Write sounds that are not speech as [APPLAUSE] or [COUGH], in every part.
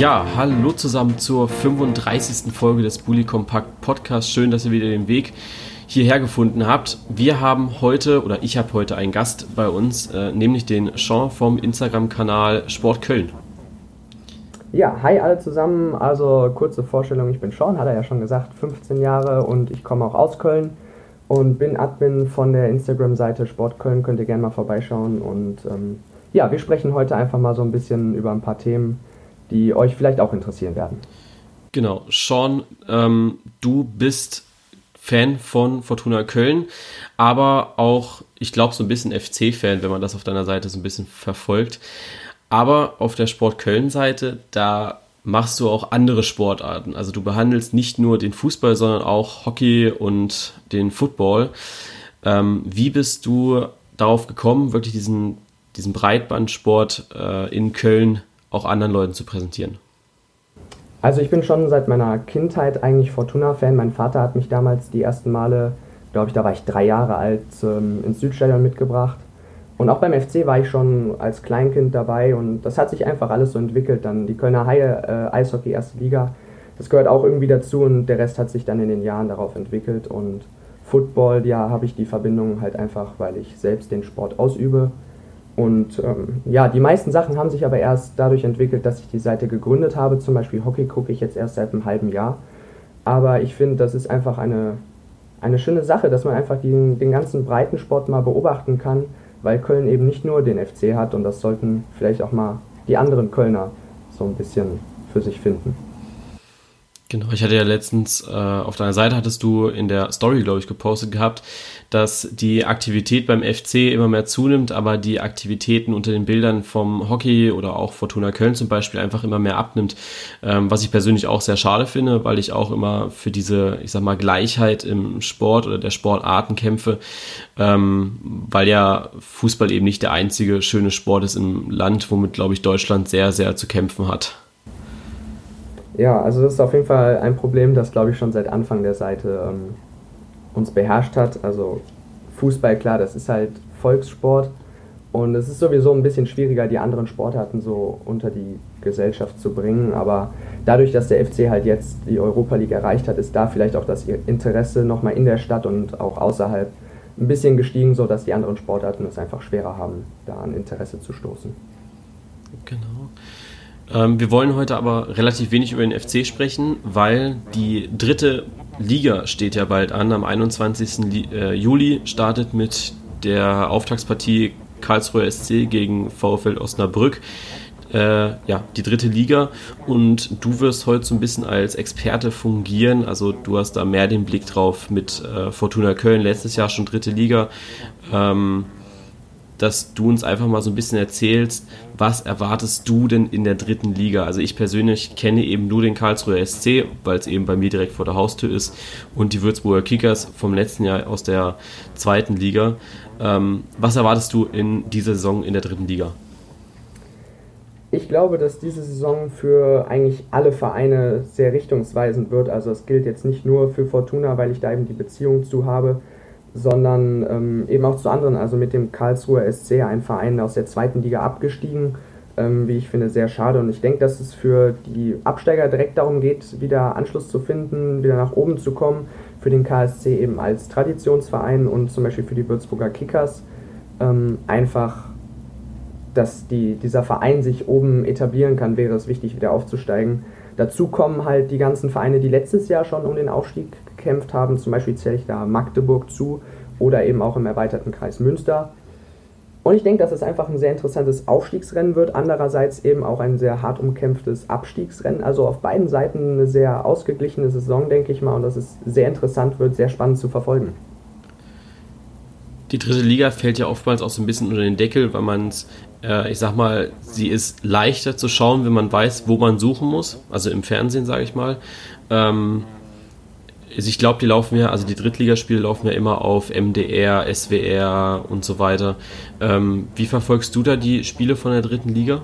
Ja, hallo zusammen zur 35. Folge des Bully Compact Podcasts. Schön, dass ihr wieder den Weg hierher gefunden habt. Wir haben heute, oder ich habe heute einen Gast bei uns, äh, nämlich den Sean vom Instagram-Kanal Sport Köln. Ja, hi alle zusammen. Also kurze Vorstellung, ich bin Sean, hat er ja schon gesagt, 15 Jahre und ich komme auch aus Köln und bin Admin von der Instagram-Seite Sport Köln. Könnt ihr gerne mal vorbeischauen. Und ähm, ja, wir sprechen heute einfach mal so ein bisschen über ein paar Themen, die euch vielleicht auch interessieren werden. Genau, Sean, ähm, du bist Fan von Fortuna Köln, aber auch, ich glaube, so ein bisschen FC-Fan, wenn man das auf deiner Seite so ein bisschen verfolgt. Aber auf der Sport Köln-Seite, da machst du auch andere Sportarten. Also du behandelst nicht nur den Fußball, sondern auch Hockey und den Football. Ähm, wie bist du darauf gekommen, wirklich diesen, diesen Breitbandsport äh, in Köln auch anderen Leuten zu präsentieren? Also ich bin schon seit meiner Kindheit eigentlich Fortuna-Fan. Mein Vater hat mich damals die ersten Male, glaube ich, da war ich drei Jahre alt, ähm, ins Südstadion mitgebracht. Und auch beim FC war ich schon als Kleinkind dabei und das hat sich einfach alles so entwickelt. Dann die Kölner Haie, äh, Eishockey, erste Liga, das gehört auch irgendwie dazu und der Rest hat sich dann in den Jahren darauf entwickelt. Und Football, ja, habe ich die Verbindung halt einfach, weil ich selbst den Sport ausübe und ähm, ja, die meisten Sachen haben sich aber erst dadurch entwickelt, dass ich die Seite gegründet habe. Zum Beispiel Hockey gucke ich jetzt erst seit einem halben Jahr. Aber ich finde, das ist einfach eine, eine schöne Sache, dass man einfach den, den ganzen Breitensport mal beobachten kann, weil Köln eben nicht nur den FC hat und das sollten vielleicht auch mal die anderen Kölner so ein bisschen für sich finden. Genau, ich hatte ja letztens äh, auf deiner Seite hattest du in der Story, glaube ich, gepostet gehabt, dass die Aktivität beim FC immer mehr zunimmt, aber die Aktivitäten unter den Bildern vom Hockey oder auch Fortuna Köln zum Beispiel einfach immer mehr abnimmt. Ähm, was ich persönlich auch sehr schade finde, weil ich auch immer für diese, ich sag mal, Gleichheit im Sport oder der Sportarten kämpfe, ähm, weil ja Fußball eben nicht der einzige schöne Sport ist im Land, womit, glaube ich, Deutschland sehr, sehr zu kämpfen hat. Ja, also das ist auf jeden Fall ein Problem, das glaube ich schon seit Anfang der Seite ähm, uns beherrscht hat. Also Fußball, klar, das ist halt Volkssport und es ist sowieso ein bisschen schwieriger, die anderen Sportarten so unter die Gesellschaft zu bringen. Aber dadurch, dass der FC halt jetzt die Europa League erreicht hat, ist da vielleicht auch das Interesse nochmal in der Stadt und auch außerhalb ein bisschen gestiegen, sodass die anderen Sportarten es einfach schwerer haben, da an Interesse zu stoßen. Genau. Ähm, wir wollen heute aber relativ wenig über den FC sprechen, weil die dritte Liga steht ja bald an. Am 21. Äh, Juli startet mit der Auftaktspartie Karlsruher SC gegen VfL Osnabrück. Äh, ja, die dritte Liga und du wirst heute so ein bisschen als Experte fungieren. Also du hast da mehr den Blick drauf mit äh, Fortuna Köln, letztes Jahr schon dritte Liga. Ähm, dass du uns einfach mal so ein bisschen erzählst, was erwartest du denn in der dritten Liga? Also ich persönlich kenne eben nur den Karlsruher SC, weil es eben bei mir direkt vor der Haustür ist und die Würzburger Kickers vom letzten Jahr aus der zweiten Liga. Ähm, was erwartest du in dieser Saison in der dritten Liga? Ich glaube, dass diese Saison für eigentlich alle Vereine sehr richtungsweisend wird. Also es gilt jetzt nicht nur für Fortuna, weil ich da eben die Beziehung zu habe, sondern ähm, eben auch zu anderen, also mit dem Karlsruher SC, ein Verein aus der zweiten Liga abgestiegen, ähm, wie ich finde, sehr schade. Und ich denke, dass es für die Absteiger direkt darum geht, wieder Anschluss zu finden, wieder nach oben zu kommen. Für den KSC eben als Traditionsverein und zum Beispiel für die Würzburger Kickers ähm, einfach, dass die, dieser Verein sich oben etablieren kann, wäre es wichtig, wieder aufzusteigen. Dazu kommen halt die ganzen Vereine, die letztes Jahr schon um den Aufstieg gekämpft haben. Zum Beispiel zähle ich da Magdeburg zu oder eben auch im erweiterten Kreis Münster. Und ich denke, dass es einfach ein sehr interessantes Aufstiegsrennen wird. Andererseits eben auch ein sehr hart umkämpftes Abstiegsrennen. Also auf beiden Seiten eine sehr ausgeglichene Saison, denke ich mal. Und dass es sehr interessant wird, sehr spannend zu verfolgen. Die dritte Liga fällt ja oftmals auch so ein bisschen unter den Deckel, weil man es, äh, ich sag mal, sie ist leichter zu schauen, wenn man weiß, wo man suchen muss. Also im Fernsehen, sage ich mal. Ähm, also ich glaube, die laufen ja, also die Drittligaspiele laufen ja immer auf MDR, SWR und so weiter. Ähm, wie verfolgst du da die Spiele von der dritten Liga?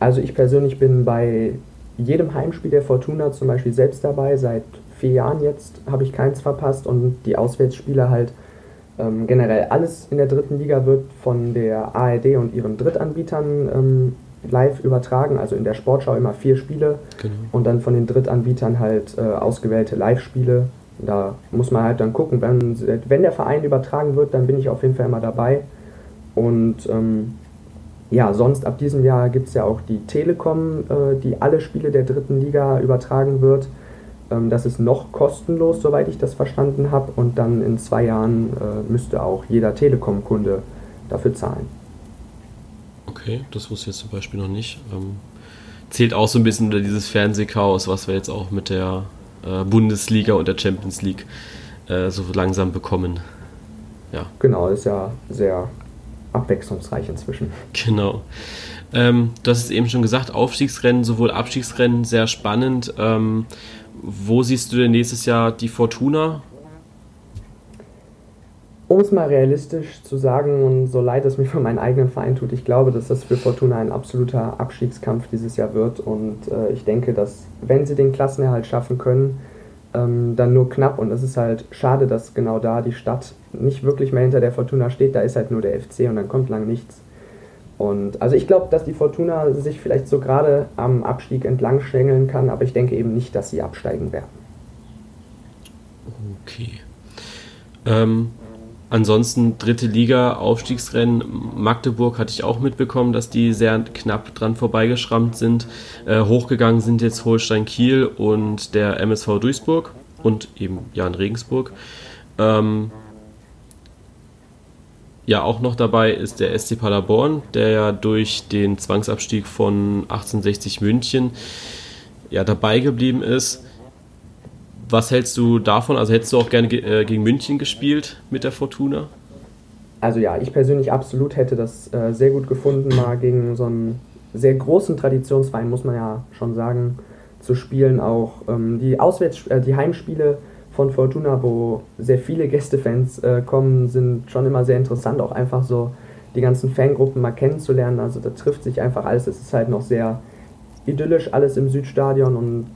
Also ich persönlich bin bei jedem Heimspiel der Fortuna zum Beispiel selbst dabei. Seit vier Jahren jetzt habe ich keins verpasst und die Auswärtsspiele halt ähm, generell alles in der dritten Liga wird von der ARD und ihren Drittanbietern ähm, live übertragen, also in der Sportschau immer vier Spiele genau. und dann von den Drittanbietern halt äh, ausgewählte Live-Spiele. Da muss man halt dann gucken, wenn, wenn der Verein übertragen wird, dann bin ich auf jeden Fall immer dabei. Und ähm, ja, sonst ab diesem Jahr gibt es ja auch die Telekom, äh, die alle Spiele der dritten Liga übertragen wird. Ähm, das ist noch kostenlos, soweit ich das verstanden habe. Und dann in zwei Jahren äh, müsste auch jeder Telekom-Kunde dafür zahlen. Okay, das wusste ich jetzt zum Beispiel noch nicht. Ähm, zählt auch so ein bisschen unter dieses Fernsehchaos, was wir jetzt auch mit der äh, Bundesliga und der Champions League äh, so langsam bekommen. Ja. Genau, ist ja sehr abwechslungsreich inzwischen. Genau. Ähm, du hast es eben schon gesagt, Aufstiegsrennen, sowohl Abstiegsrennen, sehr spannend. Ähm, wo siehst du denn nächstes Jahr die Fortuna? Um es mal realistisch zu sagen und so leid es mir für meinen eigenen Verein tut, ich glaube, dass das für Fortuna ein absoluter Abstiegskampf dieses Jahr wird und äh, ich denke, dass wenn sie den Klassenerhalt schaffen können, ähm, dann nur knapp und es ist halt schade, dass genau da die Stadt nicht wirklich mehr hinter der Fortuna steht, da ist halt nur der FC und dann kommt lang nichts. Und also ich glaube, dass die Fortuna sich vielleicht so gerade am Abstieg entlang schlängeln kann, aber ich denke eben nicht, dass sie absteigen werden. Okay. Ähm, ansonsten dritte Liga, Aufstiegsrennen. Magdeburg hatte ich auch mitbekommen, dass die sehr knapp dran vorbeigeschrammt sind. Äh, hochgegangen sind jetzt Holstein Kiel und der MSV Duisburg und eben Jan Regensburg. Ähm, ja auch noch dabei ist der SC Paderborn, der ja durch den Zwangsabstieg von 1860 München ja dabei geblieben ist. Was hältst du davon? Also hättest du auch gerne äh, gegen München gespielt mit der Fortuna? Also ja, ich persönlich absolut hätte das äh, sehr gut gefunden, mal gegen so einen sehr großen Traditionsverein, muss man ja schon sagen, zu spielen. Auch ähm, die Auswärts äh, die Heimspiele von Fortuna, wo sehr viele Gästefans äh, kommen, sind schon immer sehr interessant, auch einfach so die ganzen Fangruppen mal kennenzulernen. Also da trifft sich einfach alles. Es ist halt noch sehr idyllisch alles im Südstadion und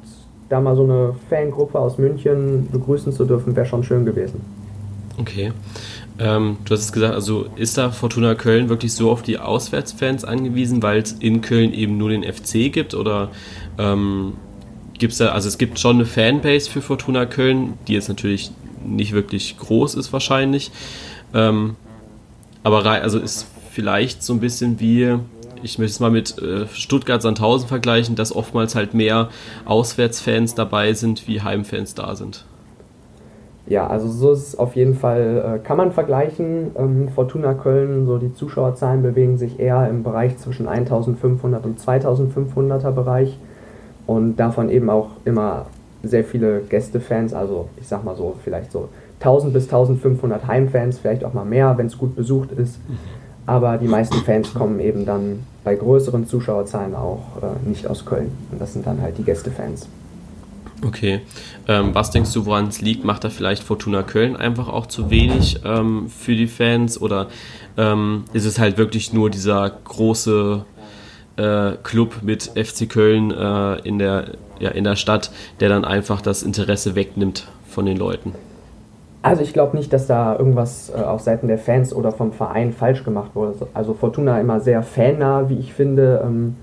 da mal so eine Fangruppe aus München begrüßen zu dürfen, wäre schon schön gewesen. Okay. Ähm, du hast es gesagt, also ist da Fortuna Köln wirklich so auf die Auswärtsfans angewiesen, weil es in Köln eben nur den FC gibt oder ähm, gibt es da, also es gibt schon eine Fanbase für Fortuna Köln, die jetzt natürlich nicht wirklich groß ist wahrscheinlich. Ähm, aber also ist vielleicht so ein bisschen wie, ich möchte es mal mit äh, Stuttgart-Sandhausen vergleichen, dass oftmals halt mehr Auswärtsfans dabei sind, wie Heimfans da sind. Ja, also so ist es auf jeden Fall, äh, kann man vergleichen. Ähm, Fortuna Köln, so die Zuschauerzahlen bewegen sich eher im Bereich zwischen 1500 und 2500er Bereich und davon eben auch immer sehr viele Gästefans, also ich sag mal so, vielleicht so 1000 bis 1500 Heimfans, vielleicht auch mal mehr, wenn es gut besucht ist. Aber die meisten Fans kommen eben dann bei größeren Zuschauerzahlen auch äh, nicht aus Köln. Und das sind dann halt die Gästefans. Okay. Ähm, was denkst du, woran es liegt? Macht da vielleicht Fortuna Köln einfach auch zu wenig ähm, für die Fans? Oder ähm, ist es halt wirklich nur dieser große äh, Club mit FC Köln äh, in, der, ja, in der Stadt, der dann einfach das Interesse wegnimmt von den Leuten. Also ich glaube nicht, dass da irgendwas äh, auf Seiten der Fans oder vom Verein falsch gemacht wurde. Also Fortuna immer sehr fannah, wie ich finde. Ähm,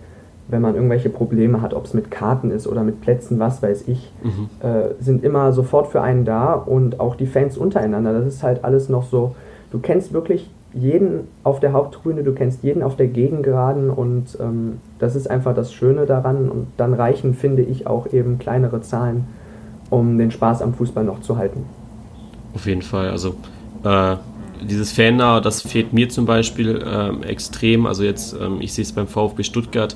wenn man irgendwelche Probleme hat, ob es mit Karten ist oder mit Plätzen, was weiß ich, mhm. äh, sind immer sofort für einen da und auch die Fans untereinander. Das ist halt alles noch so, du kennst wirklich jeden auf der Haupttribüne, du kennst jeden auf der Gegengeraden und ähm, das ist einfach das Schöne daran und dann reichen, finde ich, auch eben kleinere Zahlen, um den Spaß am Fußball noch zu halten. Auf jeden Fall, also äh, dieses Fannah, das fehlt mir zum Beispiel ähm, extrem. Also jetzt, ähm, ich sehe es beim VfB Stuttgart.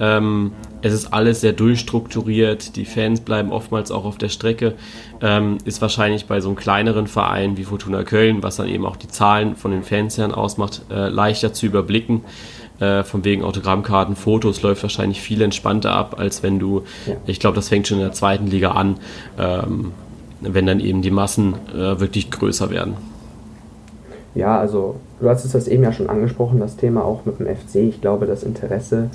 Ähm, es ist alles sehr durchstrukturiert. Die Fans bleiben oftmals auch auf der Strecke. Ähm, ist wahrscheinlich bei so einem kleineren Verein wie Fortuna Köln, was dann eben auch die Zahlen von den Fans her ausmacht, äh, leichter zu überblicken. Äh, von wegen Autogrammkarten, Fotos läuft wahrscheinlich viel entspannter ab, als wenn du, ja. ich glaube, das fängt schon in der zweiten Liga an, ähm, wenn dann eben die Massen äh, wirklich größer werden. Ja, also du hast es das eben ja schon angesprochen, das Thema auch mit dem FC. Ich glaube, das Interesse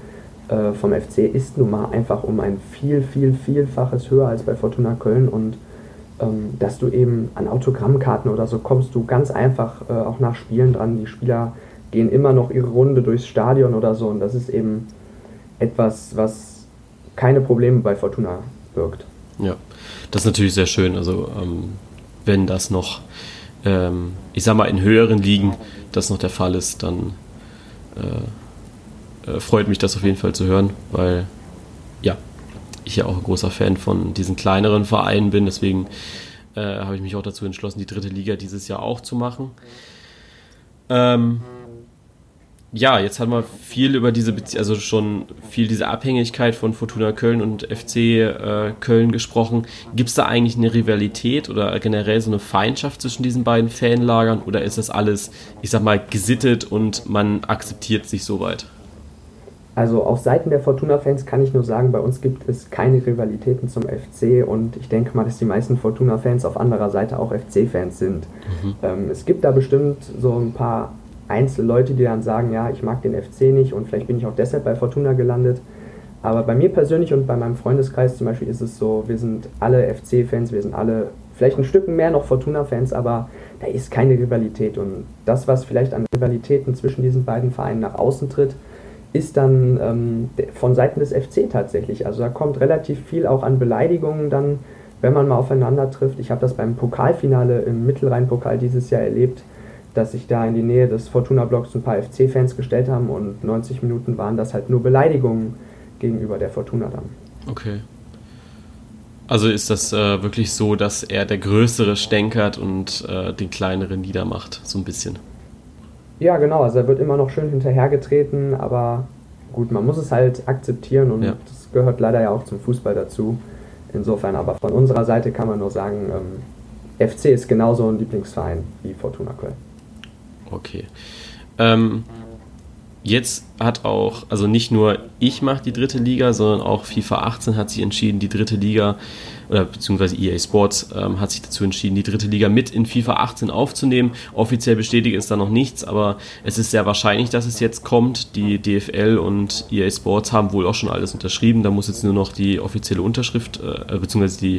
äh, vom FC ist nun mal einfach um ein viel, viel, vielfaches höher als bei Fortuna Köln und ähm, dass du eben an Autogrammkarten oder so kommst du ganz einfach äh, auch nach Spielen dran. Die Spieler gehen immer noch ihre Runde durchs Stadion oder so und das ist eben etwas, was keine Probleme bei Fortuna birgt. Ja, das ist natürlich sehr schön. Also ähm, wenn das noch, ähm, ich sag mal, in höheren Ligen das noch der Fall ist, dann äh, äh, freut mich das auf jeden Fall zu hören, weil ja, ich ja auch ein großer Fan von diesen kleineren Vereinen bin. Deswegen äh, habe ich mich auch dazu entschlossen, die dritte Liga dieses Jahr auch zu machen. Ähm, ja, jetzt haben wir viel über diese, Bezie also schon viel diese Abhängigkeit von Fortuna Köln und FC äh, Köln gesprochen. Gibt es da eigentlich eine Rivalität oder generell so eine Feindschaft zwischen diesen beiden Fanlagern oder ist das alles, ich sag mal, gesittet und man akzeptiert sich soweit? Also auf Seiten der Fortuna-Fans kann ich nur sagen, bei uns gibt es keine Rivalitäten zum FC und ich denke mal, dass die meisten Fortuna-Fans auf anderer Seite auch FC-Fans sind. Mhm. Ähm, es gibt da bestimmt so ein paar Einzelleute, die dann sagen, ja, ich mag den FC nicht und vielleicht bin ich auch deshalb bei Fortuna gelandet. Aber bei mir persönlich und bei meinem Freundeskreis zum Beispiel ist es so, wir sind alle FC-Fans, wir sind alle vielleicht ein Stück mehr noch Fortuna-Fans, aber da ist keine Rivalität. Und das, was vielleicht an Rivalitäten zwischen diesen beiden Vereinen nach außen tritt, ist dann ähm, von Seiten des FC tatsächlich. Also da kommt relativ viel auch an Beleidigungen dann, wenn man mal aufeinander trifft. Ich habe das beim Pokalfinale im Mittelrhein-Pokal dieses Jahr erlebt dass sich da in die Nähe des Fortuna-Blocks ein paar FC-Fans gestellt haben und 90 Minuten waren das halt nur Beleidigungen gegenüber der Fortuna dann. Okay. Also ist das äh, wirklich so, dass er der Größere stänkert und äh, den Kleineren niedermacht, so ein bisschen? Ja, genau. Also er wird immer noch schön hinterhergetreten, aber gut, man muss es halt akzeptieren und ja. das gehört leider ja auch zum Fußball dazu. Insofern, aber von unserer Seite kann man nur sagen, ähm, FC ist genauso ein Lieblingsverein wie Fortuna Köln. Okay. Ähm, jetzt hat auch, also nicht nur ich mache die dritte Liga, sondern auch FIFA 18 hat sich entschieden, die dritte Liga oder beziehungsweise EA Sports ähm, hat sich dazu entschieden, die dritte Liga mit in FIFA 18 aufzunehmen. Offiziell bestätigt ist da noch nichts, aber es ist sehr wahrscheinlich, dass es jetzt kommt. Die DFL und EA Sports haben wohl auch schon alles unterschrieben. Da muss jetzt nur noch die offizielle Unterschrift äh, beziehungsweise die,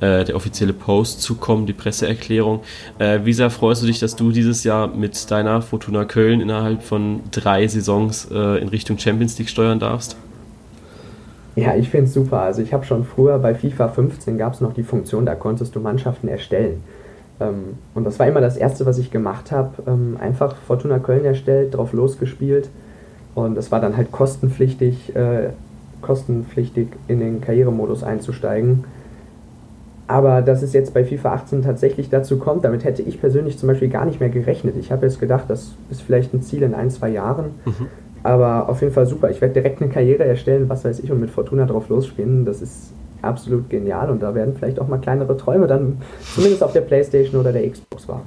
äh, der offizielle Post zukommen, die Presseerklärung. Äh, wie sehr freust du dich, dass du dieses Jahr mit deiner Fortuna Köln innerhalb von drei Saisons äh, in Richtung Champions League steuern darfst? Ja, ich finde es super. Also ich habe schon früher bei FIFA 15 gab es noch die Funktion, da konntest du Mannschaften erstellen. Ähm, und das war immer das Erste, was ich gemacht habe. Ähm, einfach Fortuna Köln erstellt, drauf losgespielt. Und es war dann halt kostenpflichtig, äh, kostenpflichtig in den Karrieremodus einzusteigen. Aber dass es jetzt bei FIFA 18 tatsächlich dazu kommt, damit hätte ich persönlich zum Beispiel gar nicht mehr gerechnet. Ich habe jetzt gedacht, das ist vielleicht ein Ziel in ein, zwei Jahren. Mhm. Aber auf jeden Fall super. Ich werde direkt eine Karriere erstellen, was weiß ich, und mit Fortuna drauf losspielen. Das ist absolut genial und da werden vielleicht auch mal kleinere Träume dann [LAUGHS] zumindest auf der Playstation oder der Xbox wahr.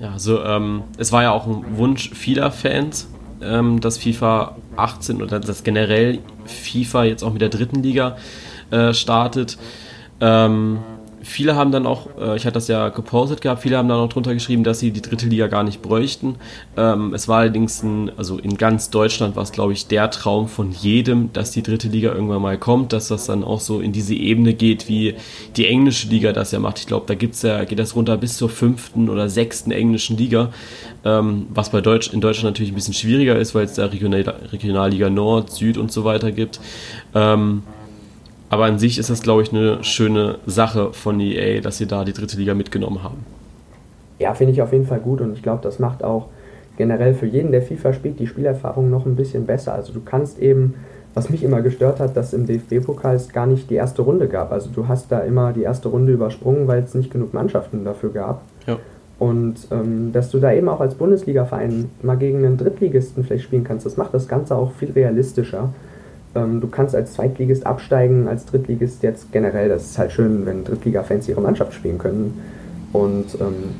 Ja, also ähm, es war ja auch ein Wunsch vieler Fans, ähm, dass FIFA 18 oder dass generell FIFA jetzt auch mit der dritten Liga äh, startet. Ähm, viele haben dann auch, äh, ich hatte das ja gepostet gehabt, viele haben dann auch drunter geschrieben, dass sie die dritte Liga gar nicht bräuchten. Ähm, es war allerdings, ein, also in ganz Deutschland war es, glaube ich, der Traum von jedem, dass die dritte Liga irgendwann mal kommt, dass das dann auch so in diese Ebene geht, wie die englische Liga das ja macht. Ich glaube, da gibt's ja, geht das runter bis zur fünften oder sechsten englischen Liga, ähm, was bei Deutsch, in Deutschland natürlich ein bisschen schwieriger ist, weil es da Regional, Regionalliga Nord, Süd und so weiter gibt. Ähm, aber an sich ist das, glaube ich, eine schöne Sache von EA, dass sie da die dritte Liga mitgenommen haben. Ja, finde ich auf jeden Fall gut und ich glaube, das macht auch generell für jeden, der FIFA spielt, die Spielerfahrung noch ein bisschen besser. Also du kannst eben, was mich immer gestört hat, dass im DFB-Pokal es gar nicht die erste Runde gab. Also du hast da immer die erste Runde übersprungen, weil es nicht genug Mannschaften dafür gab. Ja. Und ähm, dass du da eben auch als Bundesliga-Verein mal gegen einen Drittligisten vielleicht spielen kannst, das macht das Ganze auch viel realistischer. Ähm, du kannst als Zweitligist absteigen, als Drittligist jetzt generell. Das ist halt schön, wenn Drittliga-Fans ihre Mannschaft spielen können. Und ähm,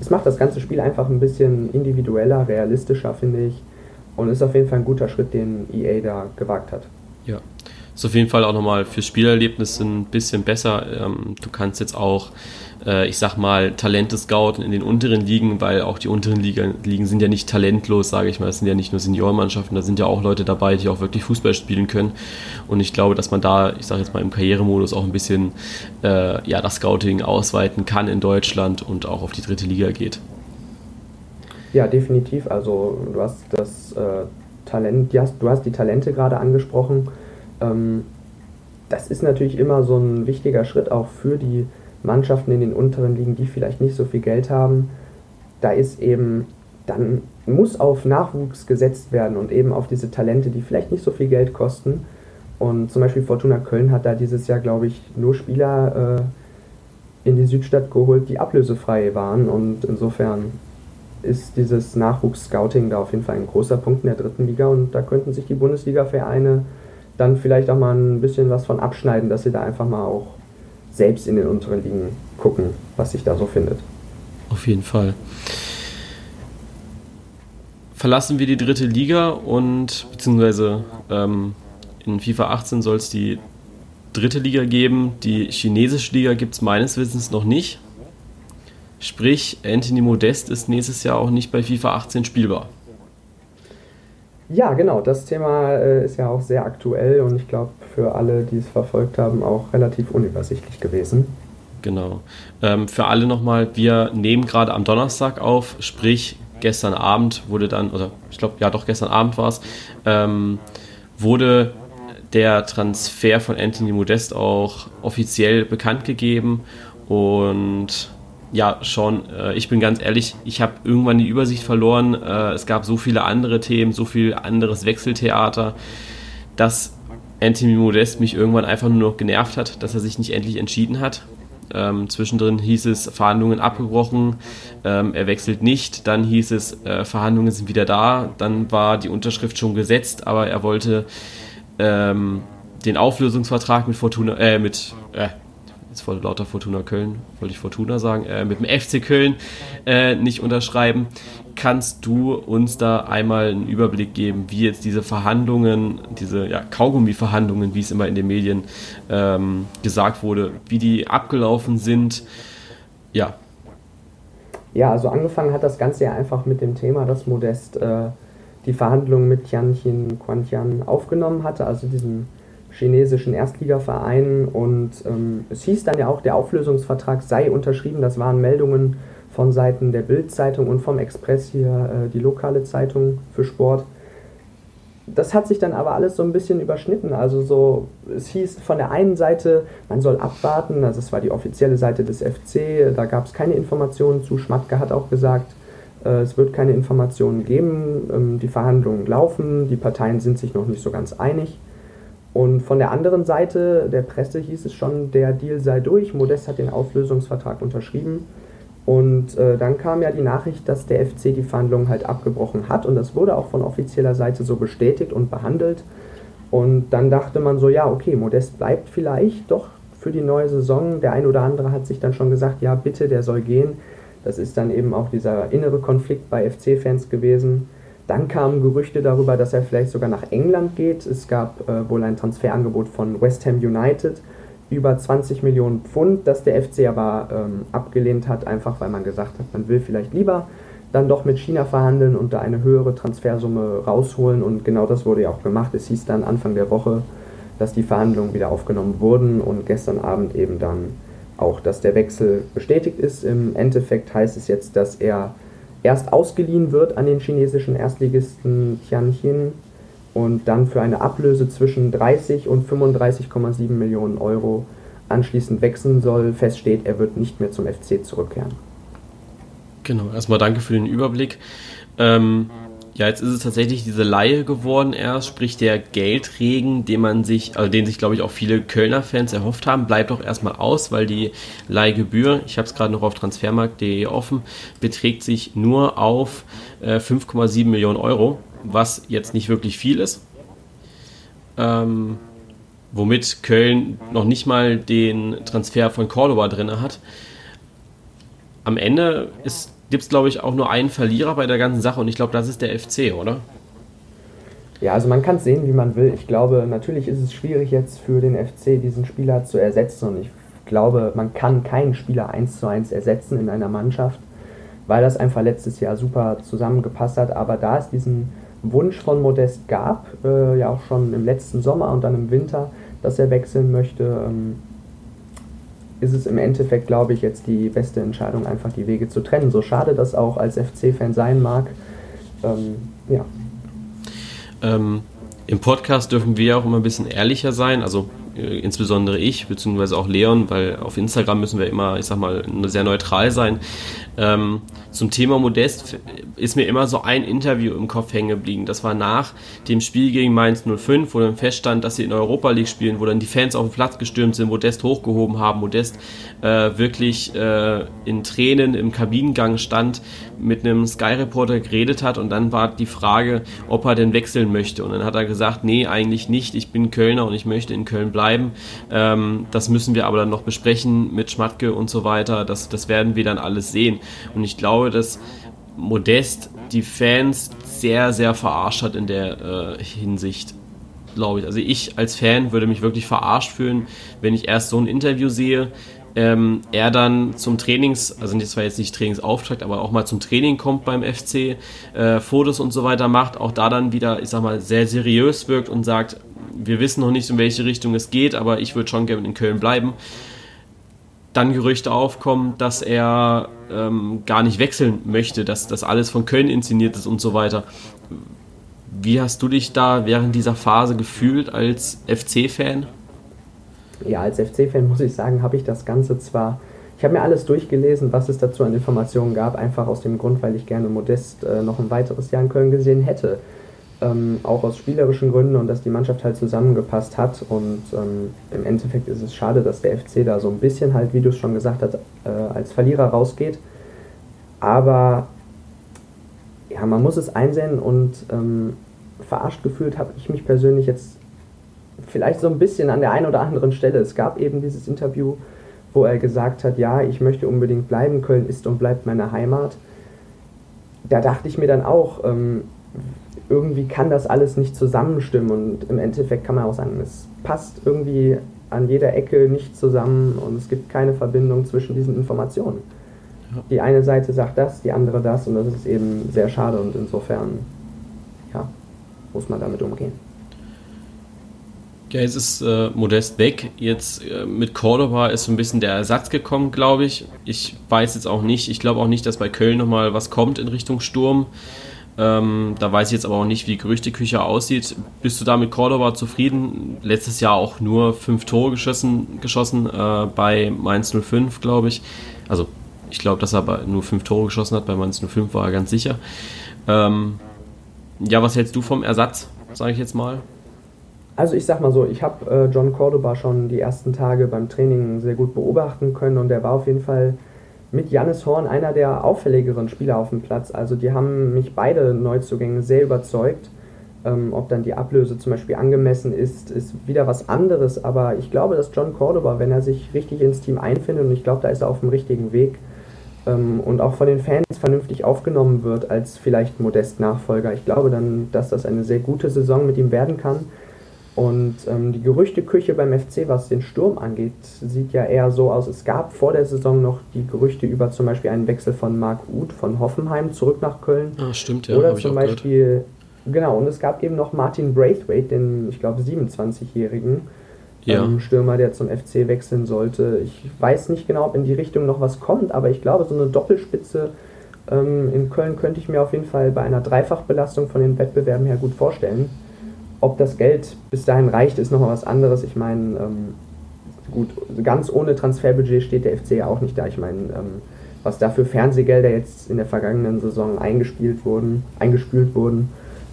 es macht das ganze Spiel einfach ein bisschen individueller, realistischer, finde ich. Und ist auf jeden Fall ein guter Schritt, den EA da gewagt hat. Ist auf jeden Fall auch nochmal für Spielerlebnisse ein bisschen besser. Ähm, du kannst jetzt auch äh, ich sag mal, Talente scouten in den unteren Ligen, weil auch die unteren Ligen, Ligen sind ja nicht talentlos, sage ich mal. Es sind ja nicht nur Seniorenmannschaften, da sind ja auch Leute dabei, die auch wirklich Fußball spielen können. Und ich glaube, dass man da, ich sage jetzt mal im Karrieremodus auch ein bisschen äh, ja, das Scouting ausweiten kann in Deutschland und auch auf die dritte Liga geht. Ja, definitiv. Also du hast das äh, Talent, hast, du hast die Talente gerade angesprochen. Ähm, das ist natürlich immer so ein wichtiger Schritt auch für die Mannschaften in den unteren Ligen, die vielleicht nicht so viel Geld haben. Da ist eben, dann muss auf Nachwuchs gesetzt werden und eben auf diese Talente, die vielleicht nicht so viel Geld kosten. Und zum Beispiel Fortuna Köln hat da dieses Jahr, glaube ich, nur Spieler äh, in die Südstadt geholt, die ablösefrei waren. Und insofern ist dieses Nachwuchs-Scouting da auf jeden Fall ein großer Punkt in der dritten Liga. Und da könnten sich die Bundesliga-Vereine dann vielleicht auch mal ein bisschen was von abschneiden, dass sie da einfach mal auch selbst in den unteren Ligen gucken, was sich da so findet. Auf jeden Fall. Verlassen wir die dritte Liga und beziehungsweise ähm, in FIFA 18 soll es die dritte Liga geben. Die chinesische Liga gibt es meines Wissens noch nicht. Sprich, Anthony Modest ist nächstes Jahr auch nicht bei FIFA 18 spielbar. Ja, genau. Das Thema äh, ist ja auch sehr aktuell und ich glaube für alle, die es verfolgt haben, auch relativ unübersichtlich gewesen. Genau. Ähm, für alle nochmal, wir nehmen gerade am Donnerstag auf, sprich gestern Abend wurde dann, oder ich glaube, ja doch, gestern Abend war es, ähm, wurde der Transfer von Anthony Modest auch offiziell bekannt gegeben und ja, schon, äh, ich bin ganz ehrlich, ich habe irgendwann die Übersicht verloren. Äh, es gab so viele andere Themen, so viel anderes Wechseltheater, dass Anthony Modest mich irgendwann einfach nur noch genervt hat, dass er sich nicht endlich entschieden hat. Ähm, zwischendrin hieß es, Verhandlungen abgebrochen, ähm, er wechselt nicht. Dann hieß es, äh, Verhandlungen sind wieder da. Dann war die Unterschrift schon gesetzt, aber er wollte ähm, den Auflösungsvertrag mit Fortuna, äh, mit, äh, jetzt voll lauter Fortuna Köln, wollte ich Fortuna sagen, äh, mit dem FC Köln äh, nicht unterschreiben. Kannst du uns da einmal einen Überblick geben, wie jetzt diese Verhandlungen, diese ja, Kaugummi-Verhandlungen, wie es immer in den Medien ähm, gesagt wurde, wie die abgelaufen sind? Ja. Ja, also angefangen hat das Ganze ja einfach mit dem Thema, dass Modest äh, die Verhandlungen mit Tianjin Quantian aufgenommen hatte, also diesem chinesischen Erstligaverein. Und ähm, es hieß dann ja auch, der Auflösungsvertrag sei unterschrieben. Das waren Meldungen von Seiten der Bild-Zeitung und vom Express hier, äh, die lokale Zeitung für Sport. Das hat sich dann aber alles so ein bisschen überschnitten. Also so, es hieß von der einen Seite, man soll abwarten, also es war die offizielle Seite des FC, da gab es keine Informationen zu. Schmatke hat auch gesagt, äh, es wird keine Informationen geben, ähm, die Verhandlungen laufen, die Parteien sind sich noch nicht so ganz einig. Und von der anderen Seite der Presse hieß es schon, der Deal sei durch. Modest hat den Auflösungsvertrag unterschrieben. Und äh, dann kam ja die Nachricht, dass der FC die Verhandlungen halt abgebrochen hat. Und das wurde auch von offizieller Seite so bestätigt und behandelt. Und dann dachte man so, ja, okay, Modest bleibt vielleicht doch für die neue Saison. Der ein oder andere hat sich dann schon gesagt, ja, bitte, der soll gehen. Das ist dann eben auch dieser innere Konflikt bei FC-Fans gewesen. Dann kamen Gerüchte darüber, dass er vielleicht sogar nach England geht. Es gab äh, wohl ein Transferangebot von West Ham United über 20 Millionen Pfund, das der FC aber ähm, abgelehnt hat, einfach weil man gesagt hat, man will vielleicht lieber dann doch mit China verhandeln und da eine höhere Transfersumme rausholen. Und genau das wurde ja auch gemacht. Es hieß dann Anfang der Woche, dass die Verhandlungen wieder aufgenommen wurden und gestern Abend eben dann auch, dass der Wechsel bestätigt ist. Im Endeffekt heißt es jetzt, dass er erst ausgeliehen wird an den chinesischen Erstligisten Tianjin und dann für eine Ablöse zwischen 30 und 35,7 Millionen Euro anschließend wechseln soll. Fest steht, er wird nicht mehr zum FC zurückkehren. Genau, erstmal danke für den Überblick. Ähm, ja, jetzt ist es tatsächlich diese Laie geworden erst, sprich der Geldregen, den man sich, also den sich glaube ich auch viele Kölner Fans erhofft haben, bleibt doch erstmal aus, weil die Leihgebühr, ich habe es gerade noch auf transfermarkt.de offen, beträgt sich nur auf äh, 5,7 Millionen Euro, was jetzt nicht wirklich viel ist. Ähm, womit Köln noch nicht mal den Transfer von Cordoba drin hat. Am Ende ist gibt es, glaube ich, auch nur einen Verlierer bei der ganzen Sache und ich glaube, das ist der FC, oder? Ja, also man kann es sehen, wie man will. Ich glaube, natürlich ist es schwierig jetzt für den FC, diesen Spieler zu ersetzen und ich glaube, man kann keinen Spieler eins zu eins ersetzen in einer Mannschaft, weil das einfach letztes Jahr super zusammengepasst hat. Aber da es diesen Wunsch von Modest gab, äh, ja auch schon im letzten Sommer und dann im Winter, dass er wechseln möchte, ähm, ist es im Endeffekt, glaube ich, jetzt die beste Entscheidung, einfach die Wege zu trennen. So schade das auch als FC-Fan sein mag. Ähm, ja. Ähm, Im Podcast dürfen wir auch immer ein bisschen ehrlicher sein, also insbesondere ich, beziehungsweise auch Leon, weil auf Instagram müssen wir immer, ich sag mal, sehr neutral sein. Ähm, zum Thema Modest ist mir immer so ein Interview im Kopf hängen geblieben. Das war nach dem Spiel gegen Mainz 05, wo dann feststand, dass sie in Europa League spielen, wo dann die Fans auf den Platz gestürmt sind, Modest hochgehoben haben, Modest äh, wirklich äh, in Tränen im Kabinengang stand, mit einem Sky Reporter geredet hat und dann war die Frage, ob er denn wechseln möchte. Und dann hat er gesagt, nee, eigentlich nicht, ich bin Kölner und ich möchte in Köln bleiben. Ähm, das müssen wir aber dann noch besprechen mit Schmatke und so weiter. Das, das werden wir dann alles sehen. Und ich glaube, dass Modest die Fans sehr, sehr verarscht hat in der äh, Hinsicht glaube ich. Also ich als Fan würde mich wirklich verarscht fühlen, wenn ich erst so ein Interview sehe, ähm, er dann zum Trainings, also das war jetzt nicht Trainingsauftakt, aber auch mal zum Training kommt beim FC, äh, Fotos und so weiter macht, auch da dann wieder, ich sag mal, sehr seriös wirkt und sagt, wir wissen noch nicht, in welche Richtung es geht, aber ich würde schon gerne in Köln bleiben. Dann Gerüchte aufkommen, dass er ähm, gar nicht wechseln möchte, dass das alles von Köln inszeniert ist und so weiter. Wie hast du dich da während dieser Phase gefühlt als FC-Fan? ja, als FC-Fan muss ich sagen, habe ich das Ganze zwar, ich habe mir alles durchgelesen, was es dazu an Informationen gab, einfach aus dem Grund, weil ich gerne Modest äh, noch ein weiteres Jahr in Köln gesehen hätte. Ähm, auch aus spielerischen Gründen und dass die Mannschaft halt zusammengepasst hat. Und ähm, im Endeffekt ist es schade, dass der FC da so ein bisschen halt, wie du es schon gesagt hast, äh, als Verlierer rausgeht. Aber ja, man muss es einsehen und ähm, verarscht gefühlt habe ich mich persönlich jetzt vielleicht so ein bisschen an der einen oder anderen Stelle. Es gab eben dieses Interview, wo er gesagt hat, ja, ich möchte unbedingt bleiben, Köln ist und bleibt meine Heimat. Da dachte ich mir dann auch, ähm, irgendwie kann das alles nicht zusammenstimmen und im Endeffekt kann man auch sagen, es passt irgendwie an jeder Ecke nicht zusammen und es gibt keine Verbindung zwischen diesen Informationen. Ja. Die eine Seite sagt das, die andere das und das ist eben sehr schade und insofern ja, muss man damit umgehen. Ja, jetzt ist äh, Modest weg. Jetzt äh, mit Cordoba ist so ein bisschen der Ersatz gekommen, glaube ich. Ich weiß jetzt auch nicht. Ich glaube auch nicht, dass bei Köln nochmal was kommt in Richtung Sturm. Ähm, da weiß ich jetzt aber auch nicht, wie die Gerüchteküche aussieht. Bist du da mit Cordoba zufrieden? Letztes Jahr auch nur fünf Tore geschossen, geschossen äh, bei Mainz 05, glaube ich. Also, ich glaube, dass er nur fünf Tore geschossen hat. Bei Mainz 05 war er ganz sicher. Ähm, ja, was hältst du vom Ersatz, sage ich jetzt mal? Also ich sag mal so, ich habe äh, John Cordoba schon die ersten Tage beim Training sehr gut beobachten können und er war auf jeden Fall mit Jannis Horn einer der auffälligeren Spieler auf dem Platz. Also die haben mich beide Neuzugänge sehr überzeugt. Ähm, ob dann die Ablöse zum Beispiel angemessen ist, ist wieder was anderes. Aber ich glaube, dass John Cordoba, wenn er sich richtig ins Team einfindet, und ich glaube, da ist er auf dem richtigen Weg, ähm, und auch von den Fans vernünftig aufgenommen wird als vielleicht modest Nachfolger, ich glaube dann, dass das eine sehr gute Saison mit ihm werden kann. Und ähm, die Gerüchteküche beim FC, was den Sturm angeht, sieht ja eher so aus. Es gab vor der Saison noch die Gerüchte über zum Beispiel einen Wechsel von Marc Uth von Hoffenheim zurück nach Köln. Ah, stimmt, ja. Oder zum Beispiel, gehört. genau, und es gab eben noch Martin Braithwaite, den, ich glaube, 27-jährigen ja. ähm, Stürmer, der zum FC wechseln sollte. Ich weiß nicht genau, ob in die Richtung noch was kommt, aber ich glaube, so eine Doppelspitze ähm, in Köln könnte ich mir auf jeden Fall bei einer Dreifachbelastung von den Wettbewerben her gut vorstellen. Ob das Geld bis dahin reicht, ist nochmal was anderes. Ich meine, ähm, gut, ganz ohne Transferbudget steht der FC ja auch nicht da. Ich meine, ähm, was da für Fernsehgelder jetzt in der vergangenen Saison eingespielt wurden, eingespült wurden,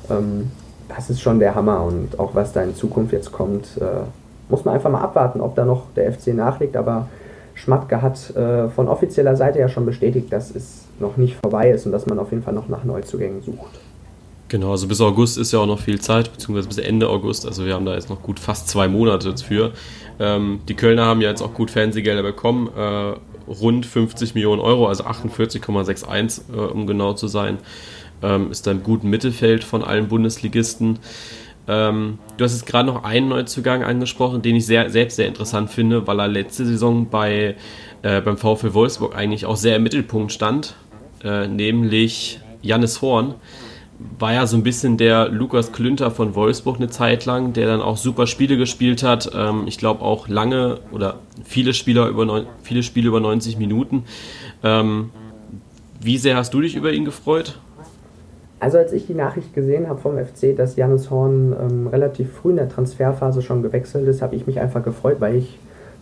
ähm, das ist schon der Hammer. Und auch was da in Zukunft jetzt kommt, äh, muss man einfach mal abwarten, ob da noch der FC nachlegt. Aber Schmatke hat äh, von offizieller Seite ja schon bestätigt, dass es noch nicht vorbei ist und dass man auf jeden Fall noch nach Neuzugängen sucht. Genau, also bis August ist ja auch noch viel Zeit, beziehungsweise bis Ende August. Also wir haben da jetzt noch gut fast zwei Monate für. Ähm, die Kölner haben ja jetzt auch gut Fernsehgelder bekommen, äh, rund 50 Millionen Euro, also 48,61 äh, um genau zu sein. Ähm, ist da im guten Mittelfeld von allen Bundesligisten. Ähm, du hast jetzt gerade noch einen Neuzugang angesprochen, den ich sehr, selbst sehr interessant finde, weil er letzte Saison bei, äh, beim VfL Wolfsburg eigentlich auch sehr im Mittelpunkt stand, äh, nämlich Jannis Horn war ja so ein bisschen der Lukas Klünter von Wolfsburg eine Zeit lang, der dann auch super Spiele gespielt hat. Ähm, ich glaube auch lange oder viele, Spieler über neun, viele Spiele über 90 Minuten. Ähm, wie sehr hast du dich über ihn gefreut? Also als ich die Nachricht gesehen habe vom FC, dass Janis Horn ähm, relativ früh in der Transferphase schon gewechselt ist, habe ich mich einfach gefreut, weil ich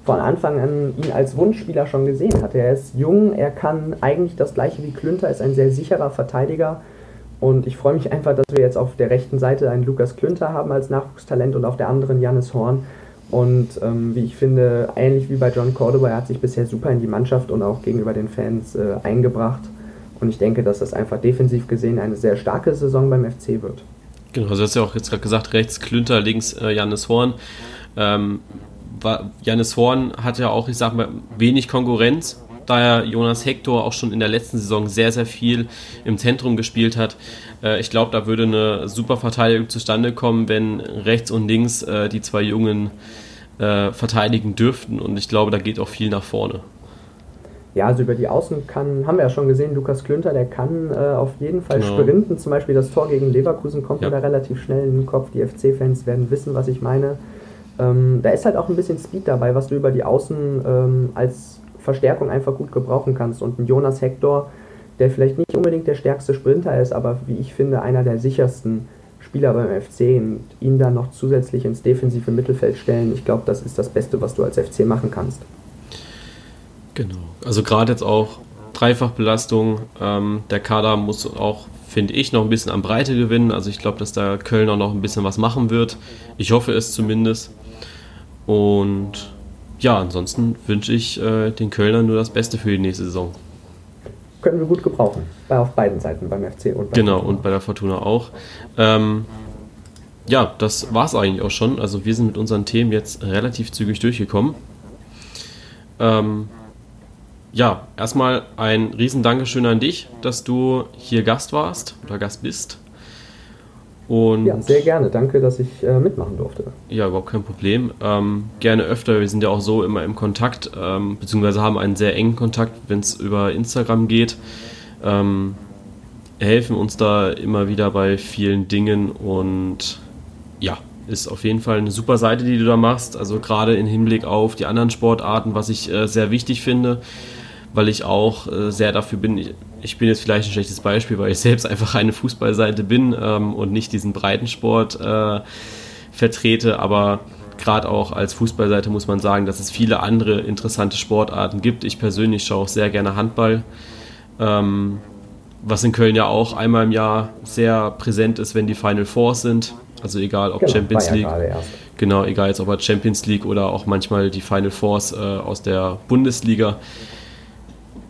von Anfang an ihn als Wunschspieler schon gesehen hatte. Er ist jung, er kann eigentlich das gleiche wie Klünter, ist ein sehr sicherer Verteidiger. Und ich freue mich einfach, dass wir jetzt auf der rechten Seite einen Lukas Klünter haben als Nachwuchstalent und auf der anderen Janis Horn. Und ähm, wie ich finde, ähnlich wie bei John Cordoba, er hat sich bisher super in die Mannschaft und auch gegenüber den Fans äh, eingebracht. Und ich denke, dass das einfach defensiv gesehen eine sehr starke Saison beim FC wird. Genau, also du hast ja auch jetzt gerade gesagt, rechts Klünter, links äh, Janis Horn. Ähm, Janis Horn hat ja auch, ich sag mal, wenig Konkurrenz, da er Jonas Hector auch schon in der letzten Saison sehr, sehr viel im Zentrum gespielt hat. Äh, ich glaube, da würde eine super Verteidigung zustande kommen, wenn rechts und links äh, die zwei Jungen äh, verteidigen dürften. Und ich glaube, da geht auch viel nach vorne. Ja, also über die Außen kann, haben wir ja schon gesehen, Lukas Klünter, der kann äh, auf jeden Fall genau. sprinten. Zum Beispiel das Tor gegen Leverkusen kommt ja. mir da relativ schnell in den Kopf. Die FC-Fans werden wissen, was ich meine. Ähm, da ist halt auch ein bisschen Speed dabei, was du über die Außen ähm, als Verstärkung einfach gut gebrauchen kannst. Und ein Jonas Hector, der vielleicht nicht unbedingt der stärkste Sprinter ist, aber wie ich finde, einer der sichersten Spieler beim FC und ihn dann noch zusätzlich ins defensive Mittelfeld stellen, ich glaube, das ist das Beste, was du als FC machen kannst. Genau. Also gerade jetzt auch Dreifachbelastung. Ähm, der Kader muss auch, finde ich, noch ein bisschen an Breite gewinnen. Also ich glaube, dass da Köln auch noch ein bisschen was machen wird. Ich hoffe es zumindest. Und ja, ansonsten wünsche ich äh, den Kölnern nur das Beste für die nächste Saison. Können wir gut gebrauchen. Bei, auf beiden Seiten, beim FC und bei Genau, und bei der Fortuna auch. Ähm, ja, das war es eigentlich auch schon. Also wir sind mit unseren Themen jetzt relativ zügig durchgekommen. Ähm, ja, erstmal ein riesen Dankeschön an dich, dass du hier Gast warst oder Gast bist. Und ja, sehr gerne. Danke, dass ich äh, mitmachen durfte. Ja, überhaupt kein Problem. Ähm, gerne öfter. Wir sind ja auch so immer im Kontakt, ähm, beziehungsweise haben einen sehr engen Kontakt, wenn es über Instagram geht. Ähm, helfen uns da immer wieder bei vielen Dingen und ja, ist auf jeden Fall eine super Seite, die du da machst. Also gerade im Hinblick auf die anderen Sportarten, was ich äh, sehr wichtig finde weil ich auch äh, sehr dafür bin, ich, ich, bin jetzt vielleicht ein schlechtes Beispiel, weil ich selbst einfach eine Fußballseite bin ähm, und nicht diesen Breitensport äh, vertrete, aber gerade auch als Fußballseite muss man sagen, dass es viele andere interessante Sportarten gibt. Ich persönlich schaue auch sehr gerne Handball, ähm, was in Köln ja auch einmal im Jahr sehr präsent ist, wenn die Final Fours sind. Also egal ob genau, Champions League, genau, egal jetzt ob Champions League oder auch manchmal die Final Fours äh, aus der Bundesliga.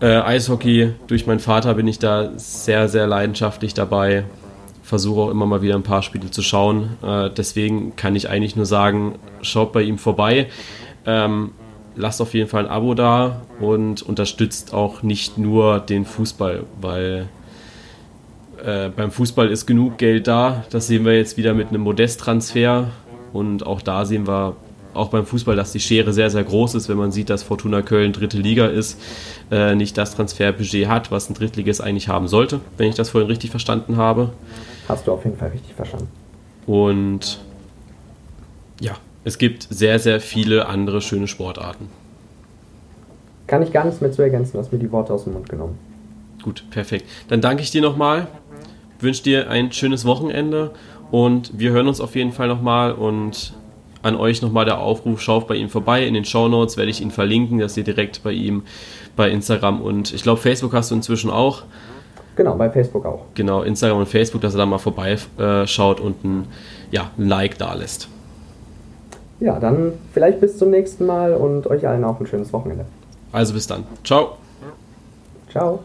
Äh, Eishockey, durch meinen Vater bin ich da sehr, sehr leidenschaftlich dabei. Versuche auch immer mal wieder ein paar Spiele zu schauen. Äh, deswegen kann ich eigentlich nur sagen, schaut bei ihm vorbei. Ähm, lasst auf jeden Fall ein Abo da und unterstützt auch nicht nur den Fußball, weil äh, beim Fußball ist genug Geld da. Das sehen wir jetzt wieder mit einem Modest-Transfer und auch da sehen wir auch beim Fußball, dass die Schere sehr, sehr groß ist, wenn man sieht, dass Fortuna Köln dritte Liga ist, äh, nicht das Transferbudget hat, was ein Drittliges eigentlich haben sollte, wenn ich das vorhin richtig verstanden habe. Hast du auf jeden Fall richtig verstanden. Und ja, es gibt sehr, sehr viele andere schöne Sportarten. Kann ich gar nichts mehr zu ergänzen, hast mir die Worte aus dem Mund genommen. Gut, perfekt. Dann danke ich dir nochmal, wünsche dir ein schönes Wochenende und wir hören uns auf jeden Fall nochmal und an euch nochmal der Aufruf, schaut bei ihm vorbei. In den Show Notes werde ich ihn verlinken, dass ihr direkt bei ihm bei Instagram und ich glaube Facebook hast du inzwischen auch. Genau, bei Facebook auch. Genau, Instagram und Facebook, dass er da mal vorbeischaut äh, und ein, ja, ein Like da lässt. Ja, dann vielleicht bis zum nächsten Mal und euch allen auch ein schönes Wochenende. Also bis dann. Ciao. Ciao.